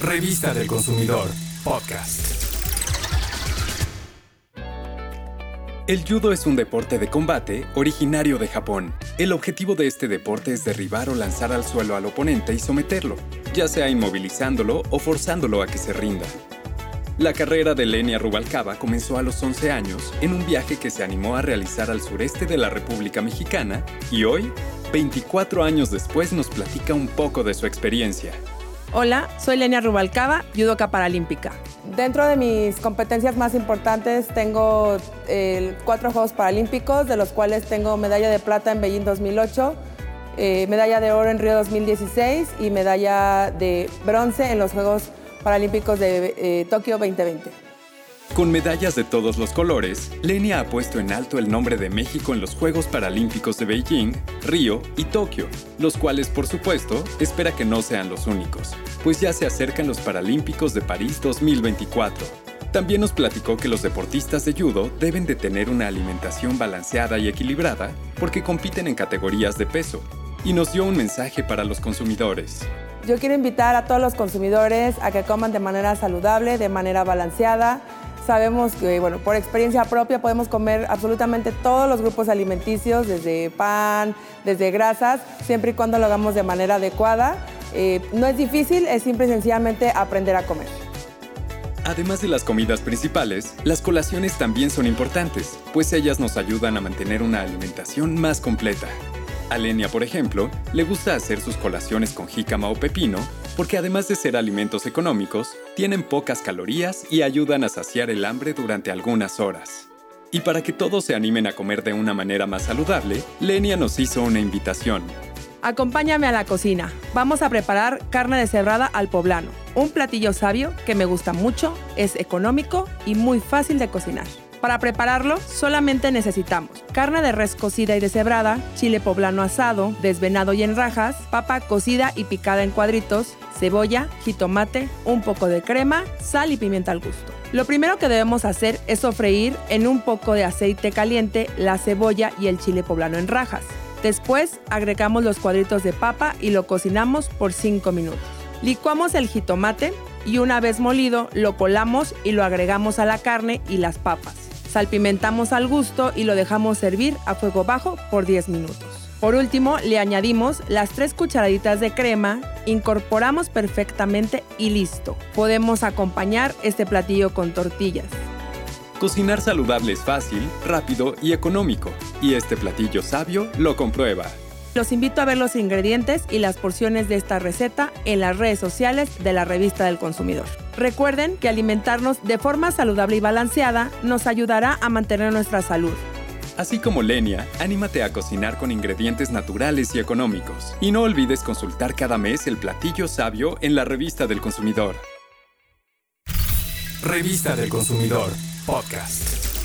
Revista del Consumidor, podcast. El judo es un deporte de combate originario de Japón. El objetivo de este deporte es derribar o lanzar al suelo al oponente y someterlo, ya sea inmovilizándolo o forzándolo a que se rinda. La carrera de Lenia Rubalcaba comenzó a los 11 años en un viaje que se animó a realizar al sureste de la República Mexicana y hoy, 24 años después, nos platica un poco de su experiencia. Hola, soy Lenia Rubalcaba, judoka paralímpica. Dentro de mis competencias más importantes tengo eh, cuatro Juegos Paralímpicos, de los cuales tengo medalla de plata en Beijing 2008, eh, medalla de oro en Río 2016 y medalla de bronce en los Juegos Paralímpicos de eh, Tokio 2020. Con medallas de todos los colores, Lenia ha puesto en alto el nombre de México en los Juegos Paralímpicos de Beijing, Río y Tokio, los cuales por supuesto espera que no sean los únicos, pues ya se acercan los Paralímpicos de París 2024. También nos platicó que los deportistas de judo deben de tener una alimentación balanceada y equilibrada porque compiten en categorías de peso, y nos dio un mensaje para los consumidores. Yo quiero invitar a todos los consumidores a que coman de manera saludable, de manera balanceada, sabemos que, bueno, por experiencia propia podemos comer absolutamente todos los grupos alimenticios, desde pan, desde grasas, siempre y cuando lo hagamos de manera adecuada. Eh, no es difícil, es simple y sencillamente aprender a comer. Además de las comidas principales, las colaciones también son importantes, pues ellas nos ayudan a mantener una alimentación más completa. A Lenia, por ejemplo, le gusta hacer sus colaciones con jícama o pepino porque además de ser alimentos económicos, tienen pocas calorías y ayudan a saciar el hambre durante algunas horas. Y para que todos se animen a comer de una manera más saludable, Lenia nos hizo una invitación. Acompáñame a la cocina. Vamos a preparar carne de cebrada al poblano. Un platillo sabio que me gusta mucho, es económico y muy fácil de cocinar. Para prepararlo, solamente necesitamos carne de res cocida y deshebrada, chile poblano asado, desvenado y en rajas, papa cocida y picada en cuadritos, cebolla, jitomate, un poco de crema, sal y pimienta al gusto. Lo primero que debemos hacer es sofreír en un poco de aceite caliente la cebolla y el chile poblano en rajas. Después agregamos los cuadritos de papa y lo cocinamos por 5 minutos. Licuamos el jitomate y una vez molido lo colamos y lo agregamos a la carne y las papas. Salpimentamos al gusto y lo dejamos servir a fuego bajo por 10 minutos. Por último, le añadimos las 3 cucharaditas de crema, incorporamos perfectamente y listo. Podemos acompañar este platillo con tortillas. Cocinar saludable es fácil, rápido y económico, y este platillo sabio lo comprueba. Los invito a ver los ingredientes y las porciones de esta receta en las redes sociales de la revista del consumidor. Recuerden que alimentarnos de forma saludable y balanceada nos ayudará a mantener nuestra salud. Así como Lenia, anímate a cocinar con ingredientes naturales y económicos. Y no olvides consultar cada mes el platillo sabio en la revista del consumidor. Revista del consumidor, podcast.